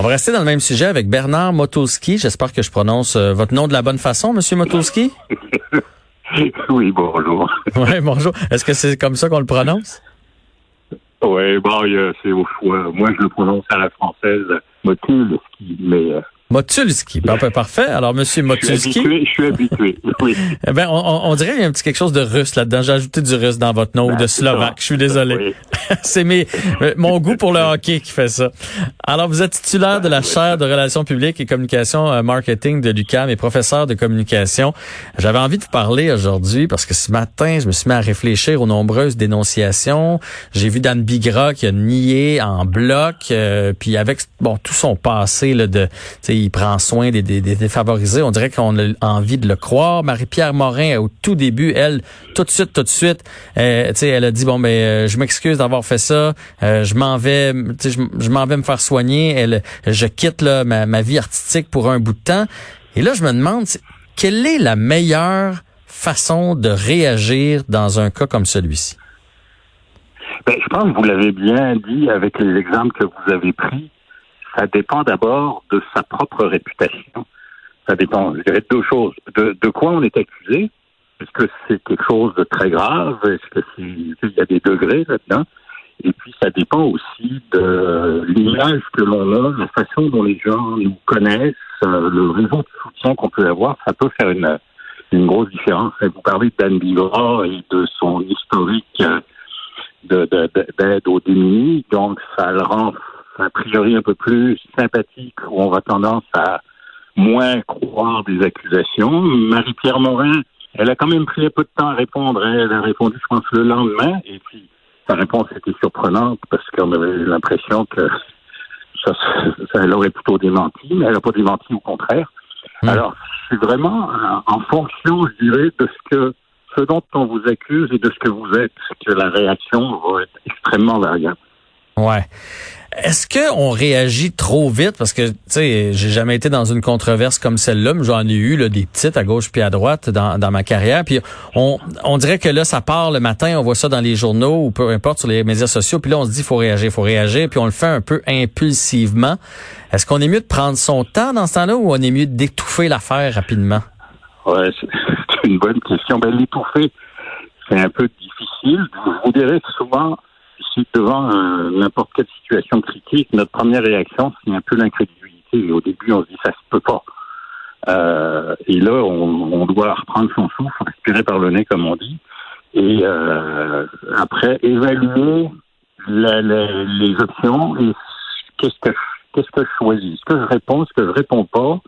On va rester dans le même sujet avec Bernard Motulski. J'espère que je prononce euh, votre nom de la bonne façon, Monsieur Motulski. oui, bonjour. Oui, bonjour. Est-ce que c'est comme ça qu'on le prononce? Oui, bon, c'est au choix. Moi, je le prononce à la française, Motulski, mais euh, Motulski. parfait. Alors, Monsieur Motulski. Je suis habitué, oui. Eh ben, on, on, dirait qu'il y a un petit quelque chose de russe là-dedans. J'ai ajouté du russe dans votre nom ou de ben, slovaque. Je suis désolé. C'est mes, euh, mon goût pour le hockey qui fait ça. Alors, vous êtes titulaire de la chaire de relations publiques et communication euh, marketing de l'UQAM et professeur de communication. J'avais envie de vous parler aujourd'hui parce que ce matin, je me suis mis à réfléchir aux nombreuses dénonciations. J'ai vu Dan Bigra qui a nié en bloc, euh, puis avec bon tout son passé là, de il prend soin des, défavorisés. On dirait qu'on a envie de le croire. Marie-Pierre Morin, au tout début, elle, tout de suite, tout de suite, euh, elle a dit bon ben, euh, je m'excuse d'avoir fait ça. Euh, je m'en vais, je, m'en vais me faire soigner. Elle, je quitte là, ma, vie artistique pour un bout de temps. Et là, je me demande quelle est la meilleure façon de réagir dans un cas comme celui-ci? Ben, je pense que vous l'avez bien dit avec les exemples que vous avez pris ça dépend d'abord de sa propre réputation. Ça dépend, je dirais, de deux choses. De, de quoi on est accusé? Est-ce que c'est quelque chose de très grave? Est-ce que c'est, il y a des degrés là-dedans? Et puis, ça dépend aussi de l'image que l'on a, la façon dont les gens nous connaissent, euh, le réseau de soutien qu'on peut avoir, ça peut faire une, une grosse différence. Vous parlez de Dan Bigra et de son historique d'aide de, de, aux démunis, donc ça le rend a priori un peu plus sympathique, où on va tendance à moins croire des accusations. Marie-Pierre Morin, elle a quand même pris un peu de temps à répondre. Elle a répondu, je pense, le lendemain. Et puis, sa réponse était surprenante parce qu'on avait l'impression que ça, ça, elle aurait plutôt démenti, mais elle n'a pas démenti, au contraire. Hmm. Alors, c'est vraiment en fonction, je dirais, de ce que ce dont on vous accuse et de ce que vous êtes, que la réaction va être extrêmement variable. Ouais. Est-ce qu'on réagit trop vite? Parce que, tu sais, j'ai jamais été dans une controverse comme celle-là, mais j'en ai eu là, des petites à gauche puis à droite dans, dans ma carrière. Puis on, on dirait que là, ça part le matin, on voit ça dans les journaux ou peu importe sur les médias sociaux. Puis là, on se dit, faut réagir, faut réagir. Puis on le fait un peu impulsivement. Est-ce qu'on est mieux de prendre son temps dans ce temps-là ou on est mieux d'étouffer l'affaire rapidement? Ouais, c'est une bonne question. Ben, l'étouffer, c'est un peu difficile. Vous dirais souvent, si devant euh, n'importe quelle situation critique, notre première réaction, c'est un peu l'incrédulité. Au début, on se dit ça se peut pas. Euh, et là, on, doit reprendre son souffle, respirer par le nez, comme on dit, et euh, après évaluer les options et qu'est-ce que je choisis, est-ce que je réponds, est-ce que je réponds pas,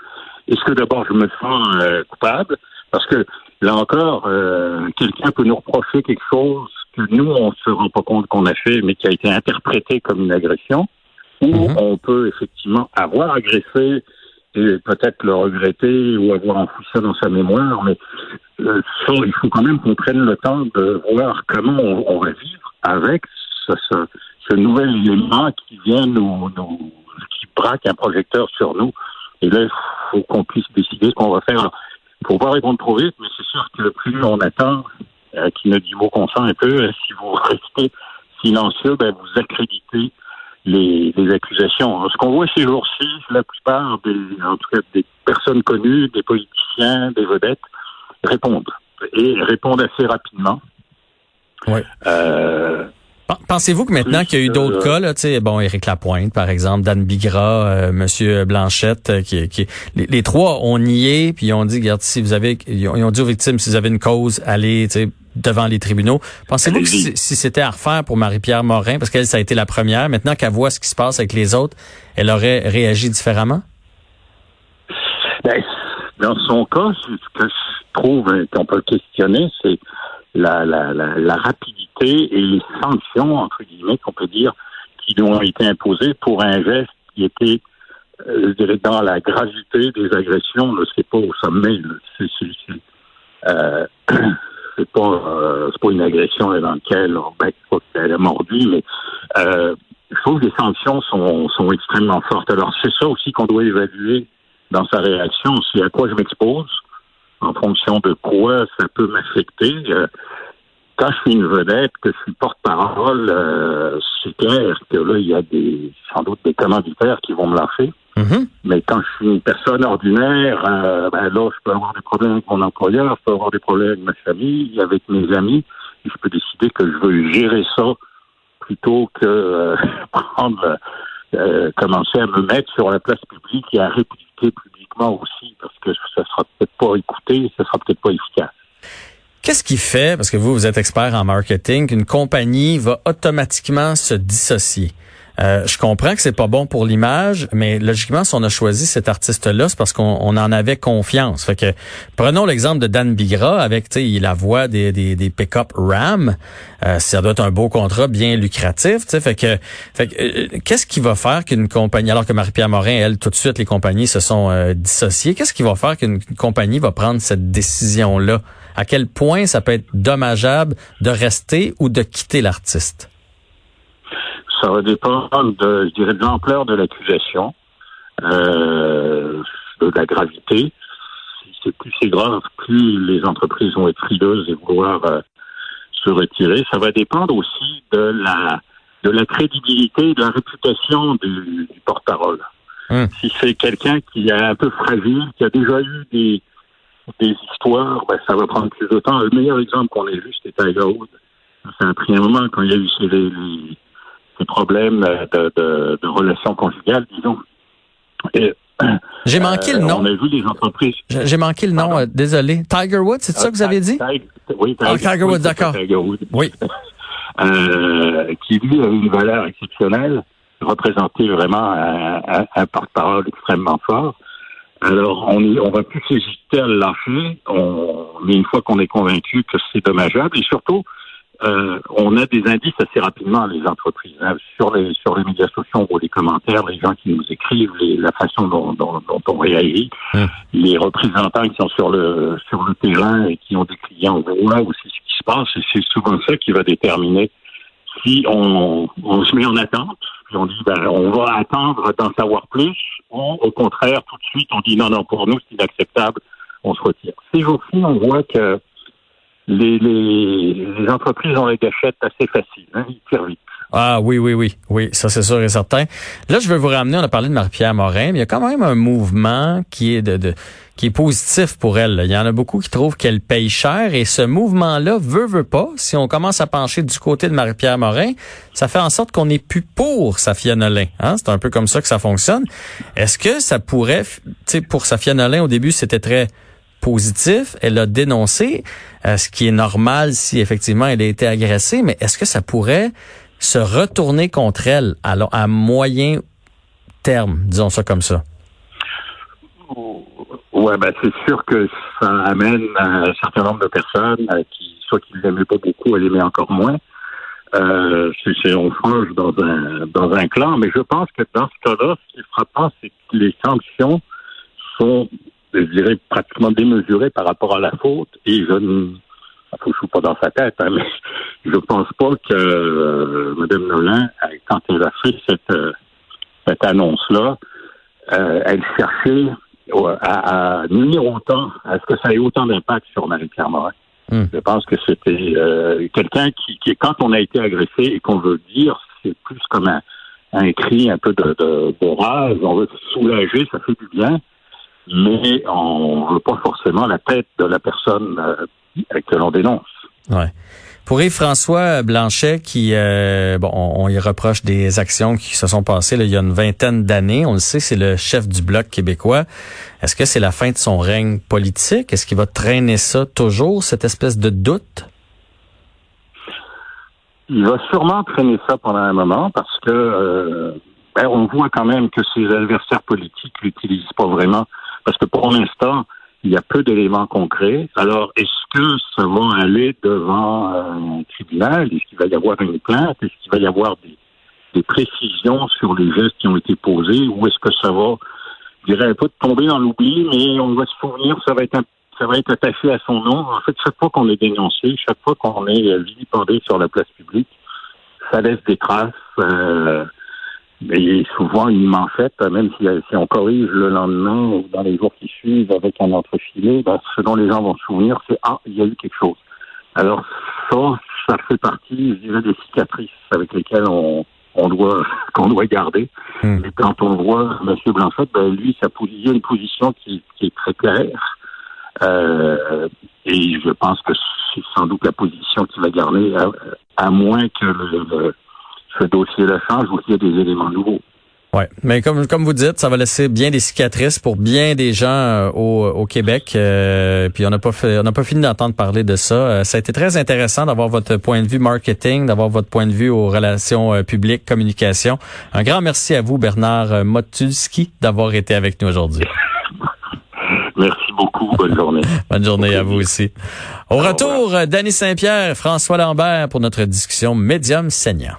est-ce que d'abord je me sens coupable, parce que là encore, quelqu'un peut nous reprocher quelque chose que nous, on ne se rend pas compte qu'on a fait, mais qui a été interprété comme une agression, ou mhm. on peut effectivement avoir agressé et peut-être le regretter ou avoir enfoui ça dans sa mémoire, mais euh, il faut quand même qu'on prenne le temps de voir comment on, va vivre avec ce, ce, nouvel élément qui vient nous, nous, qui braque un projecteur sur nous. Et là, il faut qu'on puisse décider ce qu'on va faire. Il faut pas répondre trop vite, mais c'est sûr que plus on attend, euh, qui ne dit mot consent un peu, euh, si vous restez silencieux, ben, vous accréditez les, les accusations. ce qu'on voit ces jours-ci, la plupart des, en tout cas des personnes connues, des politiciens, des vedettes, répondent et réponded assez rapidement. Ouais. Euh, Pensez-vous que maintenant qu'il y a eu d'autres cas, là, bon, Éric Lapointe, par exemple, Dan Bigra, euh, Monsieur Blanchette, euh, qui, qui les, trois ont nié, puis ils ont dit, regarde, si vous avez, ils ont, dit aux victimes, si vous avez une cause, allez, devant les tribunaux. Pensez-vous que si, c'était à refaire pour Marie-Pierre Morin, parce qu'elle, ça a été la première, maintenant qu'elle voit ce qui se passe avec les autres, elle aurait réagi différemment? Ben, dans son cas, ce que je trouve hein, qu'on peut questionner, c'est la, la, la, rapidité et les sanctions, entre guillemets, qu'on peut dire, qui lui ont été imposées pour un geste qui était, euh, je dirais, dans la gravité des agressions. C'est pas au sommet. C'est euh, c'est pas euh, c'est pas une agression dans laquelle on ben, pas qu'elle a mordu, mais euh, je trouve que les sanctions sont, sont extrêmement fortes. Alors c'est ça aussi qu'on doit évaluer dans sa réaction. C'est à quoi je m'expose, en fonction de quoi ça peut m'affecter. Euh, quand je suis une vedette, que je suis porte-parole, euh, c'est clair que là, il y a des, sans doute des commanditaires qui vont me lâcher. Mm-hmm. Mais quand je suis une personne ordinaire, euh, ben là, je peux avoir des problèmes avec mon employeur, je peux avoir des problèmes avec ma famille, avec mes amis, et je peux décider que je veux gérer ça plutôt que euh, prendre, commencer à me mettre sur la place publique et à répliquer publiquement aussi, parce que ça sera peut-être pas écouté, ça sera peut-être pas efficace. Qu'est-ce qui fait, parce que vous, vous êtes expert en marketing, qu'une compagnie va automatiquement se dissocier? Euh, je comprends que c'est pas bon pour l'image, mais logiquement, si on a choisi cet artiste-là, c'est parce qu'on en avait confiance. Fait que prenons l'exemple de Dan Bigra avec la voix des, des, des pick-up Ram. Euh, ça doit être un beau contrat bien lucratif. Fait que, fait que euh, qu'est-ce qui va faire qu'une compagnie, alors que Marie-Pierre Morin, elle, tout de suite, les compagnies se sont euh, dissociées, qu'est-ce qui va faire qu'une compagnie va prendre cette décision-là? à quel point ça peut être dommageable de rester ou de quitter l'artiste? Ça va dépendre de, je dirais, de l'ampleur de l'accusation, euh, de la gravité. C'est plus c'est grave, plus les entreprises vont être frileuses et vouloir euh, se retirer. Ça va dépendre aussi de la de la crédibilité, de la réputation du, porte-parole. Hum. Si c'est quelqu'un qui est un peu fragile, qui a déjà eu des des histoires, ben, ça va prendre plus de temps. Le meilleur exemple qu'on ait vu, c'était Tiger Woods. Ça a pris un moment quand il y a eu ces, problèmes de, de, de, relations conjugales, disons. J'ai manqué le euh, nom. On a vu les entreprises. J'ai manqué le nom, euh, désolé. Tiger Woods, c'est ça que vous avez dit? oui, ah, Tiger, Woods, d'accord. Oui. Euh, qui lui a une valeur exceptionnelle, représentait vraiment un, un porte-parole extrêmement fort. Alors, on on va plus hésiter à le lâcher. On, mais une fois qu'on est convaincu que c'est dommageable, et surtout, euh, on a des indices assez rapidement les entreprises hein. sur les sur les médias sociaux, on les commentaires, les gens qui nous écrivent, les, la façon dont, dont, on réagit, hum. les représentants qui sont sur le sur le terrain et qui ont des clients, voit aussi ce qui se passe, et c'est souvent ça qui va déterminer si on, on se met en attente, puis on dit ben, on va attendre d'en savoir plus, ou au contraire, tout de suite, on dit non, non, pour nous, c'est inacceptable, on se retire. Ces jours-ci, on voit que les, entreprises ont les gâchettes assez faciles, hein, ils tirent. Ah oui, oui, oui, oui, ça c'est sûr et certain. Là, je veux vous ramener, on a parlé de Marie-Pierre Morin, mais il y a quand même un mouvement qui est de, de qui est positif pour elle. Il y en a beaucoup qui trouvent qu'elle paye cher et ce mouvement-là veut, veut pas. Si on commence à pencher du côté de Marie-Pierre Morin, ça fait en sorte qu'on n'est plus pour Safia Nolin. Hein? C'est un peu comme ça que ça fonctionne. Est-ce que ça pourrait, tu sais, pour Safia Nolin, au début, c'était très positif. Elle a dénoncé, euh, ce qui est normal si effectivement elle a été agressée, mais est-ce que ça pourrait se retourner contre elle à, à moyen terme, disons ça comme ça? Ouais, ben c'est sûr que ça amène un certain nombre de personnes euh, qui, soit qui ne l'aimaient pas beaucoup, à l'aimer encore moins. Euh, c'est on change dans un dans un clan, mais je pense que dans ce cas-là, ce qui est frappant, c'est que les sanctions sont, je dirais, pratiquement démesurées par rapport à la faute. Et je ne je ne suis pas dans sa tête, hein, mais je pense pas que euh, Mme Nolan, quand elle a fait cette, euh, cette annonce-là, euh, elle cherchait à, à, nuire autant, à ce que ça ait autant d'impact sur Marie-Pierre Morin. Hmm. Je pense que c'était euh, quelqu'un qui, qui, quand on a été agressé et qu'on veut dire, c'est plus comme un, un cri un peu de, de, de rage, on veut se soulager, ça fait du bien, mais on veut pas forcément la tête de la personne que l'on dénonce. Ouais. Pour Yves-François Blanchet, qui euh, bon, on, y reproche des actions qui se sont passées là, il y a une vingtaine d'années. On le sait, c'est le chef du bloc québécois. Est-ce que c'est la fin de son règne politique? Est-ce qu'il va traîner ça toujours, cette espèce de doute? Il va sûrement traîner ça pendant un moment parce que euh, ben, on voit quand même que ses adversaires politiques l'utilisent pas vraiment parce que pour l'instant il y a peu d'éléments concrets. Alors, est-ce que ça va aller devant euh, un tribunal? Est-ce qu'il va y avoir une plainte? Est-ce qu'il va y avoir des, précisions sur les gestes qui ont été posés? Ou est-ce que ça va, je dirais pas tomber dans l'oubli, mais on va se souvenir, ça va être ça va être attaché à son nom. En fait, chaque fois qu'on est dénoncé, chaque fois qu'on est euh, vilipendé sur la place publique, ça laisse des traces. Euh, mais souvent une manchette, même si, si, on corrige le lendemain ou dans les jours qui suivent avec un entrefilet, ben, ce dont les gens vont se souvenir, c'est ah, il y a eu quelque chose. Alors ça, ça fait partie, je dirais, des cicatrices avec lesquelles on, on doit qu'on doit garder. Hmm. Et quand on voit M. Blanchette, ben, lui, sa position, une position qui, qui est très claire. Euh, et je pense que c'est sans doute la position qu'il va garder, à, moins que le, ce dossier-là change ou qu'il y ait des éléments nouveaux. Ouais, mais comme comme vous dites, ça va laisser bien des cicatrices pour bien des gens euh, au, au Québec. Euh, puis on n'a pas fait, on n'a pas fini d'entendre parler de ça. Euh, ça a été très intéressant d'avoir votre point de vue marketing, d'avoir votre point de vue aux relations publiques, communication. Un grand merci à vous, Bernard Motulski, d'avoir été avec nous aujourd'hui. Merci beaucoup. Bonne journée. Bonne journée à vous aussi. Au retour, Danny Saint-Pierre, François Lambert pour notre discussion médium saignant.